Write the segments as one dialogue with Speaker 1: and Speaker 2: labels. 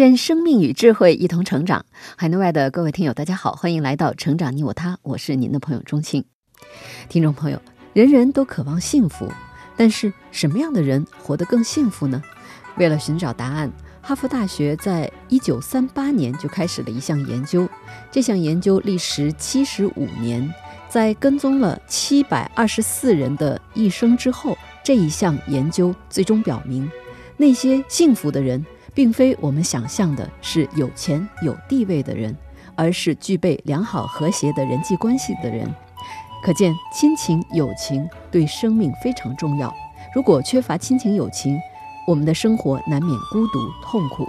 Speaker 1: 愿生命与智慧一同成长。海内外的各位听友，大家好，欢迎来到《成长你我他》，我是您的朋友钟庆。听众朋友，人人都渴望幸福，但是什么样的人活得更幸福呢？为了寻找答案，哈佛大学在一九三八年就开始了一项研究。这项研究历时七十五年，在跟踪了七百二十四人的一生之后，这一项研究最终表明，那些幸福的人。并非我们想象的是有钱有地位的人，而是具备良好和谐的人际关系的人。可见，亲情友情对生命非常重要。如果缺乏亲情友情，我们的生活难免孤独痛苦。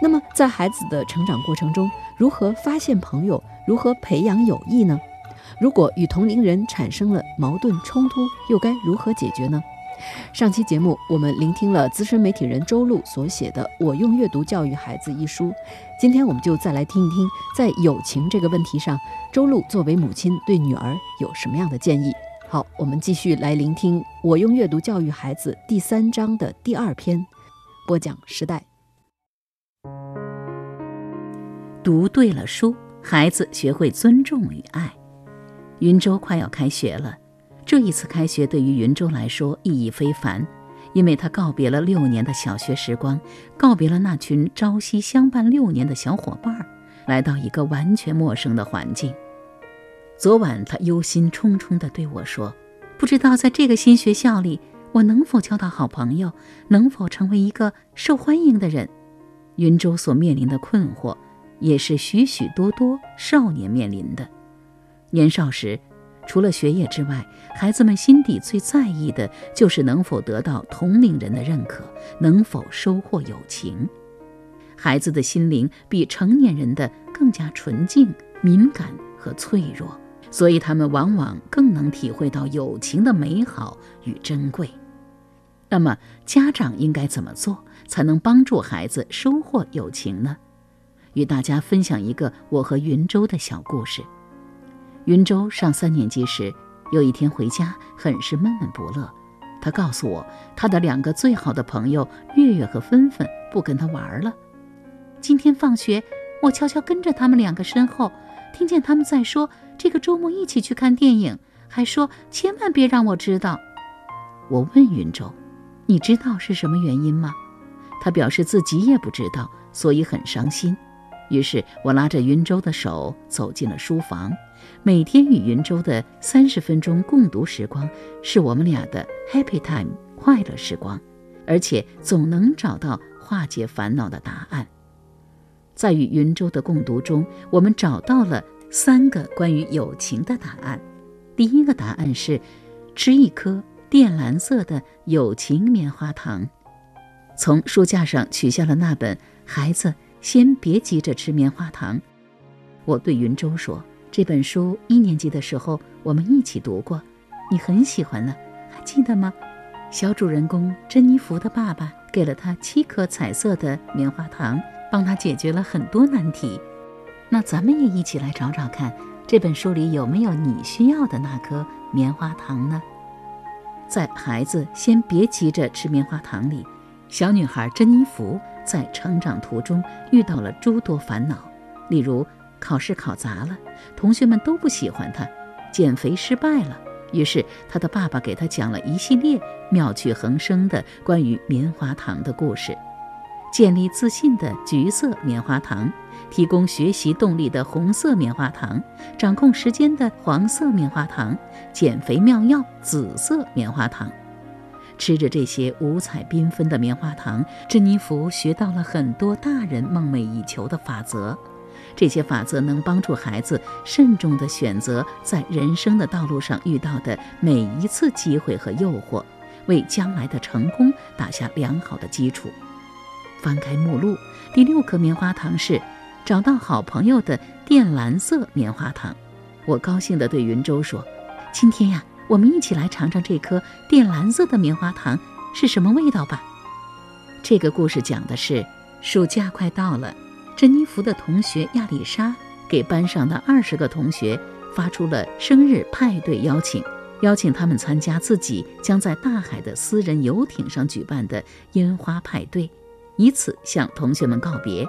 Speaker 1: 那么，在孩子的成长过程中，如何发现朋友，如何培养友谊呢？如果与同龄人产生了矛盾冲突，又该如何解决呢？上期节目，我们聆听了资深媒体人周璐所写的《我用阅读教育孩子》一书。今天，我们就再来听一听，在友情这个问题上，周璐作为母亲对女儿有什么样的建议。好，我们继续来聆听《我用阅读教育孩子》第三章的第二篇，播讲时代。
Speaker 2: 读对了书，孩子学会尊重与爱。云州快要开学了。这一次开学对于云州来说意义非凡，因为他告别了六年的小学时光，告别了那群朝夕相伴六年的小伙伴，来到一个完全陌生的环境。昨晚他忧心忡忡地对我说：“不知道在这个新学校里，我能否交到好朋友，能否成为一个受欢迎的人？”云州所面临的困惑，也是许许多多少年面临的。年少时。除了学业之外，孩子们心底最在意的就是能否得到同龄人的认可，能否收获友情。孩子的心灵比成年人的更加纯净、敏感和脆弱，所以他们往往更能体会到友情的美好与珍贵。那么，家长应该怎么做才能帮助孩子收获友情呢？与大家分享一个我和云州的小故事。云州上三年级时，有一天回家，很是闷闷不乐。他告诉我，他的两个最好的朋友月月和芬芬不跟他玩了。今天放学，我悄悄跟着他们两个身后，听见他们在说这个周末一起去看电影，还说千万别让我知道。我问云州：“你知道是什么原因吗？”他表示自己也不知道，所以很伤心。于是我拉着云州的手走进了书房。每天与云州的三十分钟共读时光，是我们俩的 happy time 快乐时光，而且总能找到化解烦恼的答案。在与云州的共读中，我们找到了三个关于友情的答案。第一个答案是，吃一颗靛蓝色的友情棉花糖。从书架上取下了那本《孩子，先别急着吃棉花糖》，我对云州说。这本书一年级的时候我们一起读过，你很喜欢呢，还记得吗？小主人公珍妮弗的爸爸给了他七颗彩色的棉花糖，帮他解决了很多难题。那咱们也一起来找找看，这本书里有没有你需要的那颗棉花糖呢？在孩子先别急着吃棉花糖里，小女孩珍妮弗在成长途中遇到了诸多烦恼，例如。考试考砸了，同学们都不喜欢他；减肥失败了，于是他的爸爸给他讲了一系列妙趣横生的关于棉花糖的故事：建立自信的橘色棉花糖，提供学习动力的红色棉花糖，掌控时间的黄色棉花糖，减肥妙药紫色棉花糖。吃着这些五彩缤纷的棉花糖，珍妮弗学到了很多大人梦寐以求的法则。这些法则能帮助孩子慎重地选择在人生的道路上遇到的每一次机会和诱惑，为将来的成功打下良好的基础。翻开目录，第六颗棉花糖是找到好朋友的靛蓝色棉花糖。我高兴地对云舟说：“今天呀，我们一起来尝尝这颗靛蓝色的棉花糖是什么味道吧。”这个故事讲的是，暑假快到了，珍妮弗的同学亚丽莎给班上的二十个同学发出了生日派对邀请，邀请他们参加自己将在大海的私人游艇上举办的烟花派对，以此向同学们告别。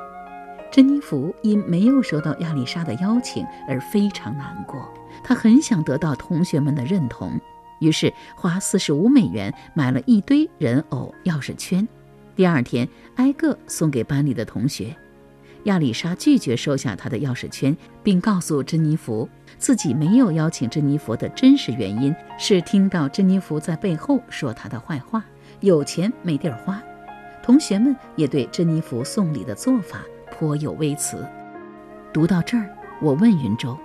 Speaker 2: 珍妮弗因没有收到亚丽莎的邀请而非常难过，她很想得到同学们的认同，于是花四十五美元买了一堆人偶钥匙圈。第二天，挨个送给班里的同学。亚丽莎拒绝收下他的钥匙圈，并告诉珍妮弗，自己没有邀请珍妮弗的真实原因是听到珍妮弗在背后说她的坏话，有钱没地儿花。同学们也对珍妮弗送礼的做法颇有微词。读到这儿，我问云舟：“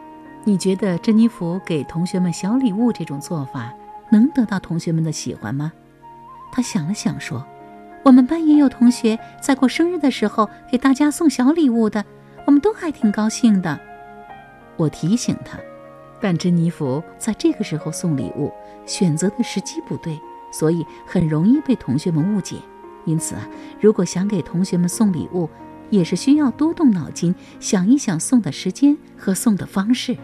Speaker 2: 你觉得珍妮弗给同学们小礼物这种做法能得到同学们的喜欢吗？”他想了想说。我们班也有同学在过生日的时候给大家送小礼物的，我们都还挺高兴的。我提醒他，但珍妮弗在这个时候送礼物选择的时机不对，所以很容易被同学们误解。因此啊，如果想给同学们送礼物，也是需要多动脑筋，想一想送的时间和送的方式。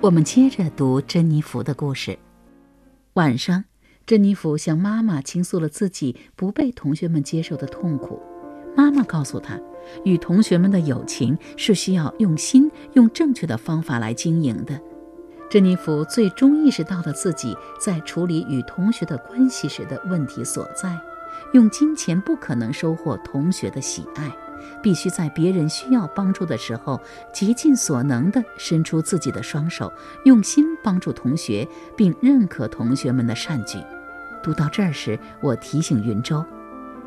Speaker 2: 我们接着读珍妮弗的故事。晚上。珍妮弗向妈妈倾诉了自己不被同学们接受的痛苦。妈妈告诉她，与同学们的友情是需要用心、用正确的方法来经营的。珍妮弗最终意识到了自己在处理与同学的关系时的问题所在：用金钱不可能收获同学的喜爱，必须在别人需要帮助的时候，竭尽所能地伸出自己的双手，用心帮助同学，并认可同学们的善举。读到这儿时，我提醒云舟，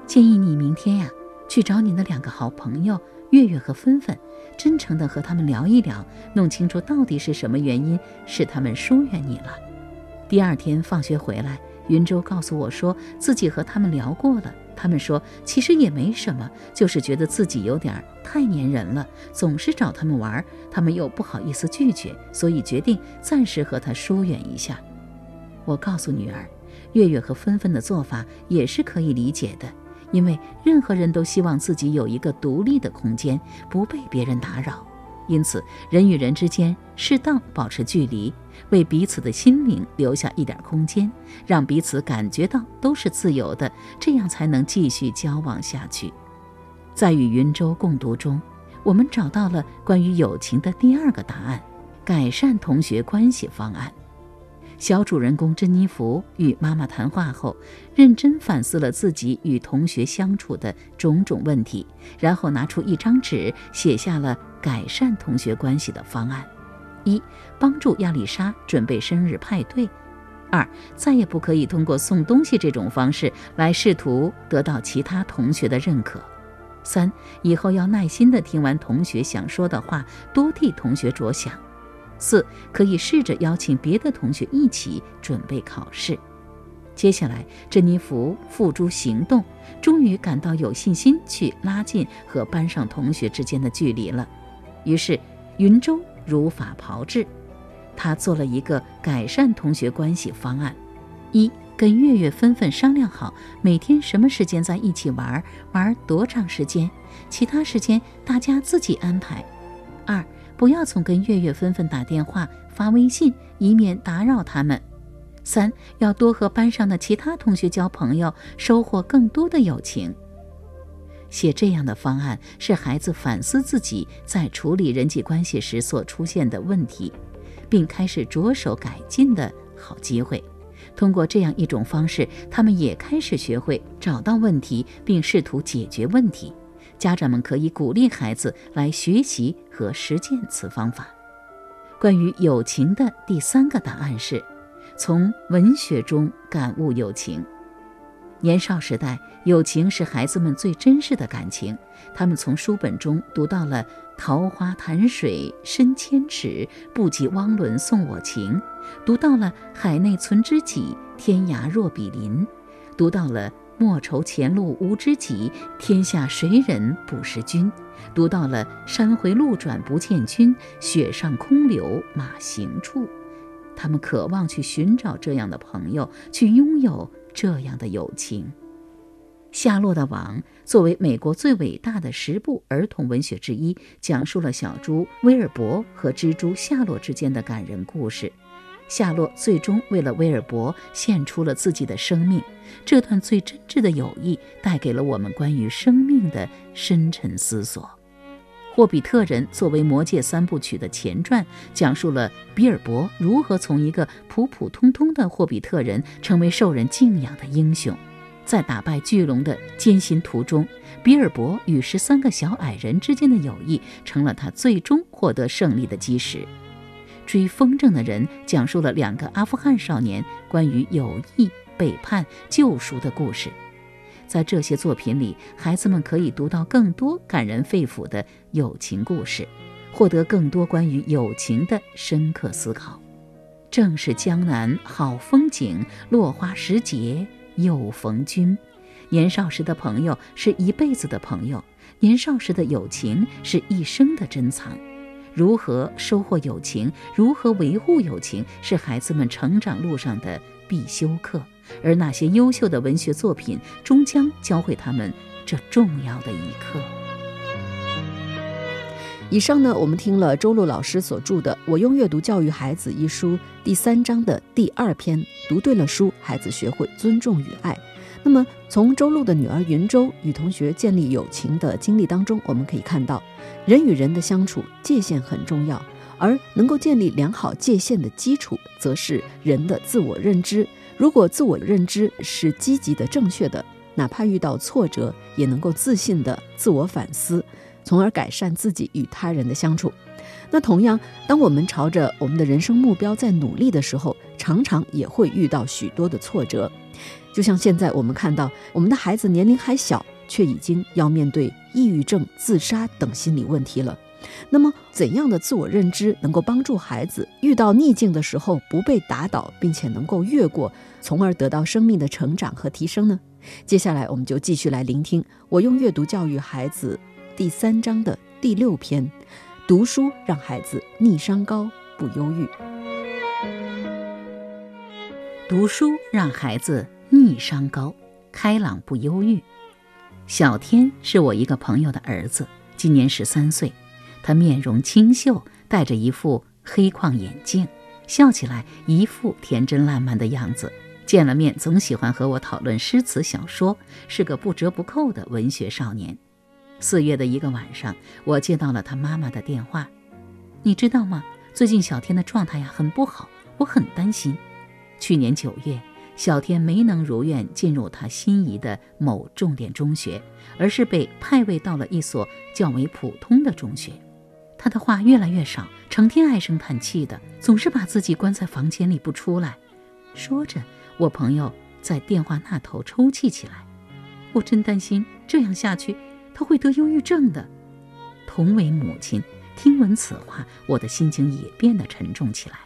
Speaker 2: 建议你明天呀去找你的两个好朋友月月和芬芬，真诚地和他们聊一聊，弄清楚到底是什么原因使他们疏远你了。第二天放学回来，云舟告诉我说自己和他们聊过了，他们说其实也没什么，就是觉得自己有点太粘人了，总是找他们玩，他们又不好意思拒绝，所以决定暂时和他疏远一下。我告诉女儿。月月和芬芬的做法也是可以理解的，因为任何人都希望自己有一个独立的空间，不被别人打扰。因此，人与人之间适当保持距离，为彼此的心灵留下一点空间，让彼此感觉到都是自由的，这样才能继续交往下去。在与云州共读中，我们找到了关于友情的第二个答案：改善同学关系方案。小主人公珍妮弗与妈妈谈话后，认真反思了自己与同学相处的种种问题，然后拿出一张纸，写下了改善同学关系的方案：一、帮助亚丽莎准备生日派对；二、再也不可以通过送东西这种方式来试图得到其他同学的认可；三、以后要耐心地听完同学想说的话，多替同学着想。四可以试着邀请别的同学一起准备考试。接下来，珍妮弗付诸行动，终于感到有信心去拉近和班上同学之间的距离了。于是，云舟如法炮制，他做了一个改善同学关系方案：一，跟月月、纷纷商量好，每天什么时间在一起玩，玩多长时间，其他时间大家自己安排；二。不要总跟月月、纷纷打电话、发微信，以免打扰他们。三要多和班上的其他同学交朋友，收获更多的友情。写这样的方案是孩子反思自己在处理人际关系时所出现的问题，并开始着手改进的好机会。通过这样一种方式，他们也开始学会找到问题，并试图解决问题。家长们可以鼓励孩子来学习和实践此方法。关于友情的第三个答案是：从文学中感悟友情。年少时代，友情是孩子们最真实的感情。他们从书本中读到了“桃花潭水深千尺，不及汪伦送我情”，读到了“海内存知己，天涯若比邻”，读到了。莫愁前路无知己，天下谁人不识君。读到了山回路转不见君，雪上空留马行处。他们渴望去寻找这样的朋友，去拥有这样的友情。《夏洛的网》作为美国最伟大的十部儿童文学之一，讲述了小猪威尔伯和蜘蛛夏洛之间的感人故事。夏洛最终为了威尔伯献出了自己的生命，这段最真挚的友谊带给了我们关于生命的深沉思索。《霍比特人》作为《魔戒》三部曲的前传，讲述了比尔博如何从一个普普通通的霍比特人成为受人敬仰的英雄。在打败巨龙的艰辛途中，比尔博与十三个小矮人之间的友谊成了他最终获得胜利的基石。追风筝的人讲述了两个阿富汗少年关于友谊、背叛、救赎的故事。在这些作品里，孩子们可以读到更多感人肺腑的友情故事，获得更多关于友情的深刻思考。正是江南好风景，落花时节。又逢君，年少时的朋友是一辈子的朋友，年少时的友情是一生的珍藏。如何收获友情，如何维护友情，是孩子们成长路上的必修课。而那些优秀的文学作品，终将教会他们这重要的一课。
Speaker 1: 以上呢，我们听了周璐老师所著的《我用阅读教育孩子》一书第三章的第二篇，读对了书，孩子学会尊重与爱。那么，从周璐的女儿云周与同学建立友情的经历当中，我们可以看到，人与人的相处界限很重要，而能够建立良好界限的基础，则是人的自我认知。如果自我认知是积极的、正确的，哪怕遇到挫折，也能够自信的自我反思。从而改善自己与他人的相处。那同样，当我们朝着我们的人生目标在努力的时候，常常也会遇到许多的挫折。就像现在我们看到，我们的孩子年龄还小，却已经要面对抑郁症、自杀等心理问题了。那么，怎样的自我认知能够帮助孩子遇到逆境的时候不被打倒，并且能够越过，从而得到生命的成长和提升呢？接下来，我们就继续来聆听我用阅读教育孩子。第三章的第六篇，读书让孩子逆商高不忧郁。
Speaker 2: 读书让孩子逆商高，开朗不忧郁。小天是我一个朋友的儿子，今年十三岁。他面容清秀，戴着一副黑框眼镜，笑起来一副天真烂漫的样子。见了面总喜欢和我讨论诗词小说，是个不折不扣的文学少年。四月的一个晚上，我接到了他妈妈的电话。你知道吗？最近小天的状态呀很不好，我很担心。去年九月，小天没能如愿进入他心仪的某重点中学，而是被派位到了一所较为普通的中学。他的话越来越少，成天唉声叹气的，总是把自己关在房间里不出来。说着，我朋友在电话那头抽泣起来。我真担心这样下去。他会得忧郁症的。同为母亲，听闻此话，我的心情也变得沉重起来。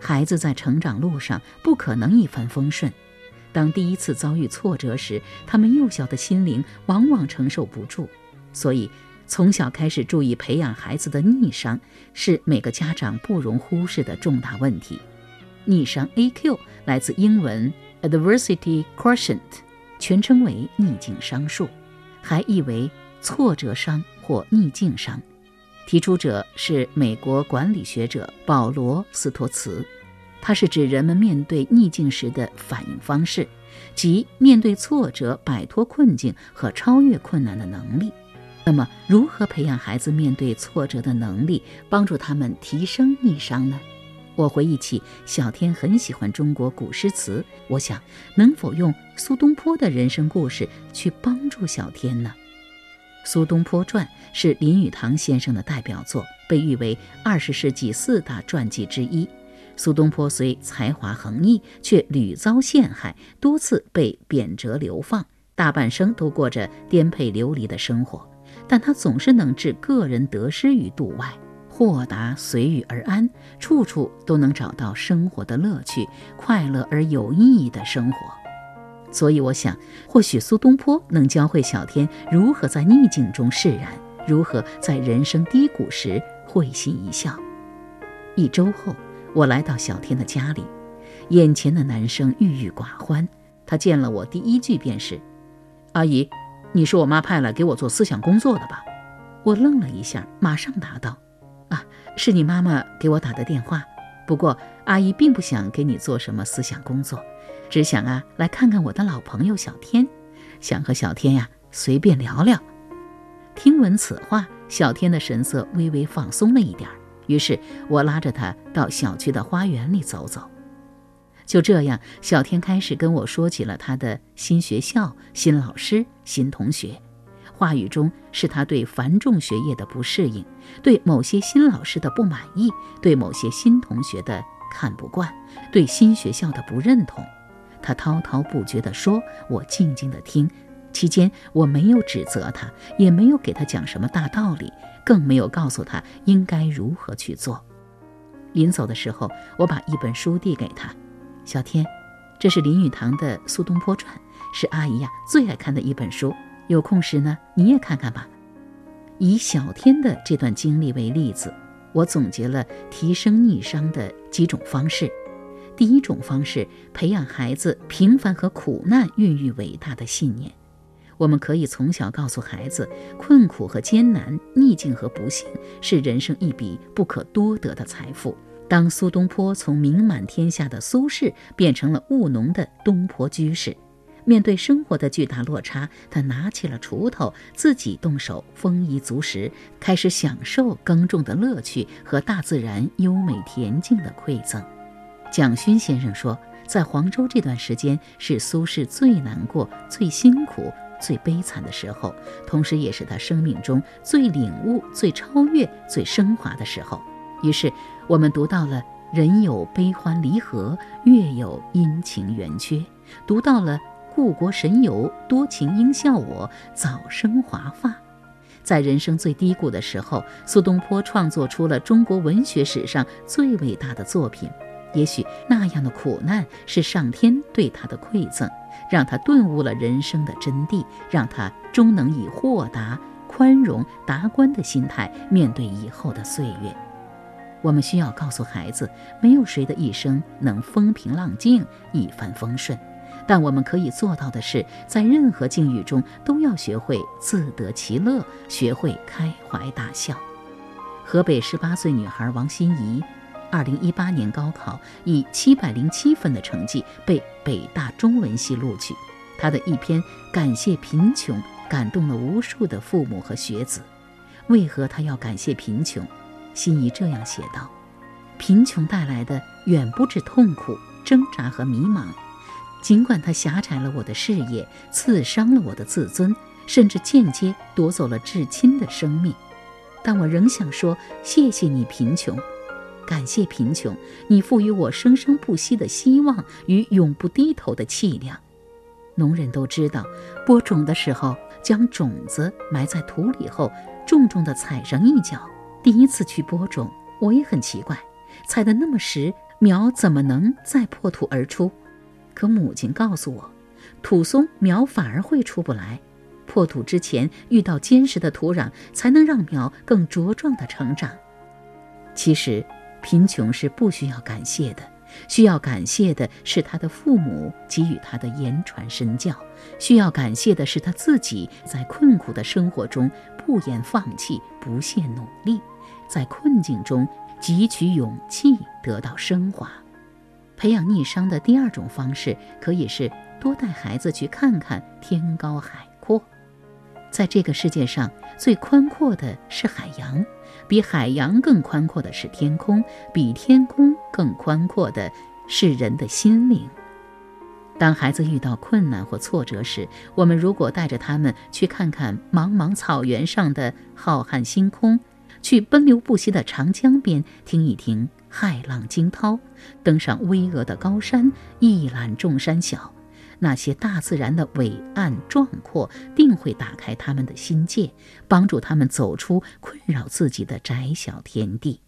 Speaker 2: 孩子在成长路上不可能一帆风顺，当第一次遭遇挫折时，他们幼小的心灵往往承受不住。所以，从小开始注意培养孩子的逆商，是每个家长不容忽视的重大问题。逆商 AQ 来自英文 Adversity Quotient，全称为逆境商数。还译为挫折商或逆境商，提出者是美国管理学者保罗·斯托茨。它是指人们面对逆境时的反应方式，即面对挫折、摆脱困境和超越困难的能力。那么，如何培养孩子面对挫折的能力，帮助他们提升逆商呢？我回忆起小天很喜欢中国古诗词，我想能否用苏东坡的人生故事去帮助小天呢？《苏东坡传》是林语堂先生的代表作，被誉为二十世纪四大传记之一。苏东坡虽才华横溢，却屡遭陷害，多次被贬谪流放，大半生都过着颠沛流离的生活，但他总是能置个人得失于度外。豁达随遇而安，处处都能找到生活的乐趣，快乐而有意义的生活。所以我想，或许苏东坡能教会小天如何在逆境中释然，如何在人生低谷时会心一笑。一周后，我来到小天的家里，眼前的男生郁郁寡欢。他见了我，第一句便是：“阿姨，你是我妈派来给我做思想工作的吧？”我愣了一下，马上答道：“啊，是你妈妈给我打的电话。不过阿姨并不想给你做什么思想工作，只想啊来看看我的老朋友小天，想和小天呀随便聊聊。”听闻此话，小天的神色微微放松了一点。于是我拉着他到小区的花园里走走。就这样，小天开始跟我说起了他的新学校、新老师、新同学，话语中是他对繁重学业的不适应，对某些新老师的不满意，对某些新同学的看不惯，对新学校的不认同。他滔滔不绝地说，我静静地听。期间，我没有指责他，也没有给他讲什么大道理，更没有告诉他应该如何去做。临走的时候，我把一本书递给他。小天，这是林语堂的《苏东坡传》，是阿姨呀最爱看的一本书。有空时呢，你也看看吧。以小天的这段经历为例子，我总结了提升逆商的几种方式。第一种方式，培养孩子平凡和苦难孕育伟大的信念。我们可以从小告诉孩子，困苦和艰难、逆境和不幸是人生一笔不可多得的财富。当苏东坡从名满天下的苏轼变成了务农的东坡居士，面对生活的巨大落差，他拿起了锄头，自己动手丰衣足食，开始享受耕种的乐趣和大自然优美恬静的馈赠。蒋勋先生说，在黄州这段时间是苏轼最难过、最辛苦、最悲惨的时候，同时也是他生命中最领悟、最超越、最升华的时候。于是，我们读到了“人有悲欢离合，月有阴晴圆缺”，读到了“故国神游，多情应笑我，早生华发”。在人生最低谷的时候，苏东坡创作出了中国文学史上最伟大的作品。也许那样的苦难是上天对他的馈赠，让他顿悟了人生的真谛，让他终能以豁达、宽容、达观的心态面对以后的岁月。我们需要告诉孩子，没有谁的一生能风平浪静、一帆风顺，但我们可以做到的是，在任何境遇中都要学会自得其乐，学会开怀大笑。河北十八岁女孩王心怡，二零一八年高考以七百零七分的成绩被北大中文系录取，他的一篇感谢贫穷感动了无数的父母和学子。为何他要感谢贫穷？心仪这样写道：“贫穷带来的远不止痛苦、挣扎和迷茫，尽管它狭窄了我的视野，刺伤了我的自尊，甚至间接夺走了至亲的生命，但我仍想说：谢谢你，贫穷！感谢贫穷，你赋予我生生不息的希望与永不低头的气量。农人都知道，播种的时候，将种子埋在土里后，重重地踩上一脚。”第一次去播种，我也很奇怪，踩得那么实，苗怎么能再破土而出？可母亲告诉我，土松苗反而会出不来，破土之前遇到坚实的土壤，才能让苗更茁壮的成长。其实，贫穷是不需要感谢的，需要感谢的是他的父母给予他的言传身教，需要感谢的是他自己在困苦的生活中不言放弃，不懈努力。在困境中汲取勇气，得到升华。培养逆商的第二种方式，可以是多带孩子去看看天高海阔。在这个世界上，最宽阔的是海洋，比海洋更宽阔的是天空，比天空更宽阔的是人的心灵。当孩子遇到困难或挫折时，我们如果带着他们去看看茫茫草原上的浩瀚星空。去奔流不息的长江边听一听骇浪惊涛，登上巍峨的高山一览众山小，那些大自然的伟岸壮阔定会打开他们的心界，帮助他们走出困扰自己的窄小天地。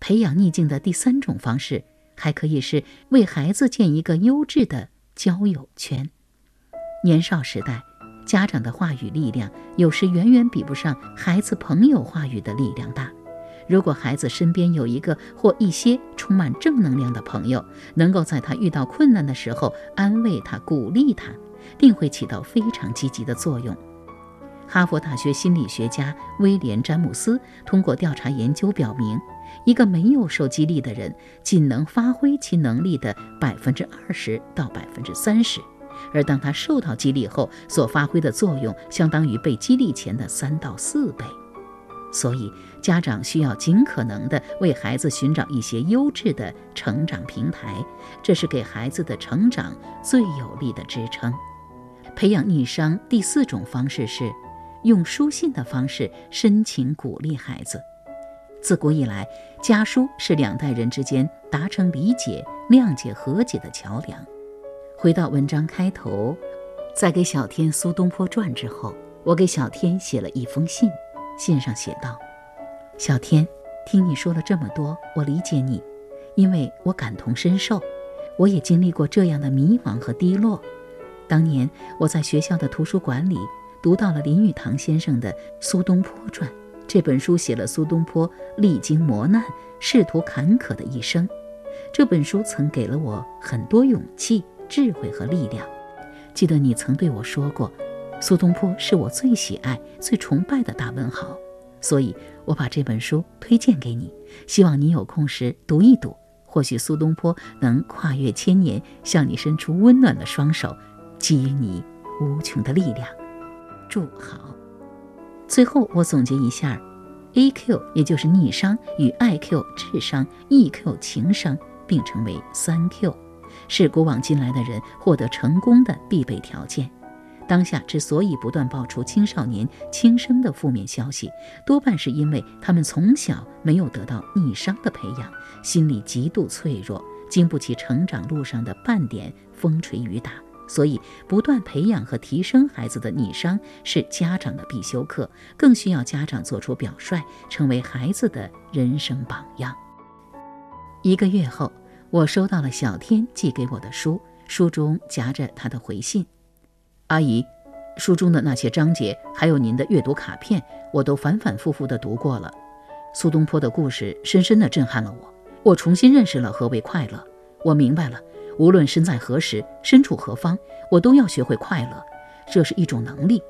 Speaker 2: 培养逆境的第三种方式，还可以是为孩子建一个优质的交友圈。年少时代，家长的话语力量有时远远比不上孩子朋友话语的力量大。如果孩子身边有一个或一些充满正能量的朋友，能够在他遇到困难的时候安慰他、鼓励他，定会起到非常积极的作用。哈佛大学心理学家威廉·詹姆斯通过调查研究表明，一个没有受激励的人，仅能发挥其能力的百分之二十到百分之三十，而当他受到激励后，所发挥的作用相当于被激励前的三到四倍。所以，家长需要尽可能地为孩子寻找一些优质的成长平台，这是给孩子的成长最有力的支撑。培养逆商第四种方式是用书信的方式深情鼓励孩子。自古以来，家书是两代人之间达成理解、谅解、和解的桥梁。回到文章开头，在给小天苏东坡传之后，我给小天写了一封信。信上写道：“小天，听你说了这么多，我理解你，因为我感同身受，我也经历过这样的迷茫和低落。当年我在学校的图书馆里读到了林语堂先生的《苏东坡传》这本书，写了苏东坡历经磨难、仕途坎坷的一生。这本书曾给了我很多勇气、智慧和力量。记得你曾对我说过。”苏东坡是我最喜爱、最崇拜的大文豪，所以我把这本书推荐给你，希望你有空时读一读。或许苏东坡能跨越千年，向你伸出温暖的双手，给予你无穷的力量。祝好。最后，我总结一下：A Q 也就是逆商与 I Q 智商、E Q 情商并称为三 Q，是古往今来的人获得成功的必备条件。当下之所以不断爆出青少年轻生的负面消息，多半是因为他们从小没有得到逆商的培养，心理极度脆弱，经不起成长路上的半点风吹雨打。所以，不断培养和提升孩子的逆商是家长的必修课，更需要家长做出表率，成为孩子的人生榜样。一个月后，我收到了小天寄给我的书，书中夹着他的回信。阿姨，书中的那些章节，还有您的阅读卡片，我都反反复复地读过了。苏东坡的故事深深地震撼了我，我重新认识了何为快乐。我明白了，无论身在何时，身处何方，我都要学会快乐，这是一种能力。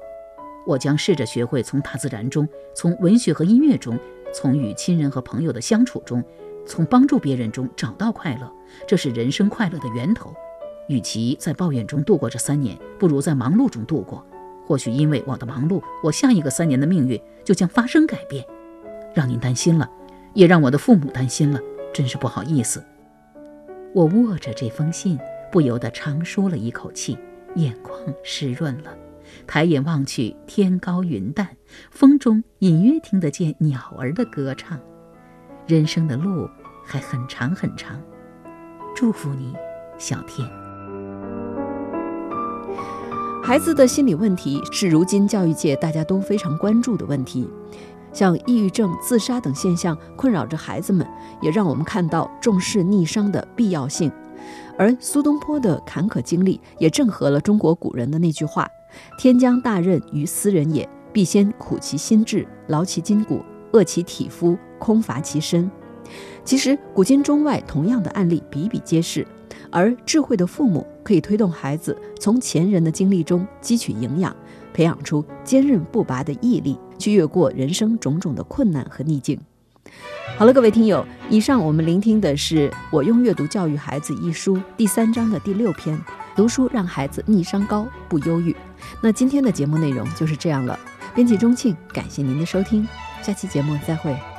Speaker 2: 我将试着学会从大自然中，从文学和音乐中，从与亲人和朋友的相处中，从帮助别人中找到快乐，这是人生快乐的源头。与其在抱怨中度过这三年，不如在忙碌中度过。或许因为我的忙碌，我下一个三年的命运就将发生改变。让您担心了，也让我的父母担心了，真是不好意思。我握着这封信，不由得长舒了一口气，眼眶湿润了。抬眼望去，天高云淡，风中隐约听得见鸟儿的歌唱。人生的路还很长很长，祝福你，小天。
Speaker 1: 孩子的心理问题是如今教育界大家都非常关注的问题，像抑郁症、自杀等现象困扰着孩子们，也让我们看到重视逆商的必要性。而苏东坡的坎坷经历也正合了中国古人的那句话：“天将大任于斯人也，必先苦其心志，劳其筋骨，饿其体肤，空乏其身。”其实，古今中外同样的案例比比皆是。而智慧的父母可以推动孩子从前人的经历中汲取营养，培养出坚韧不拔的毅力，去越过人生种种的困难和逆境。好了，各位听友，以上我们聆听的是《我用阅读教育孩子》一书第三章的第六篇：读书让孩子逆商高，不忧郁。那今天的节目内容就是这样了。编辑钟庆，感谢您的收听，下期节目再会。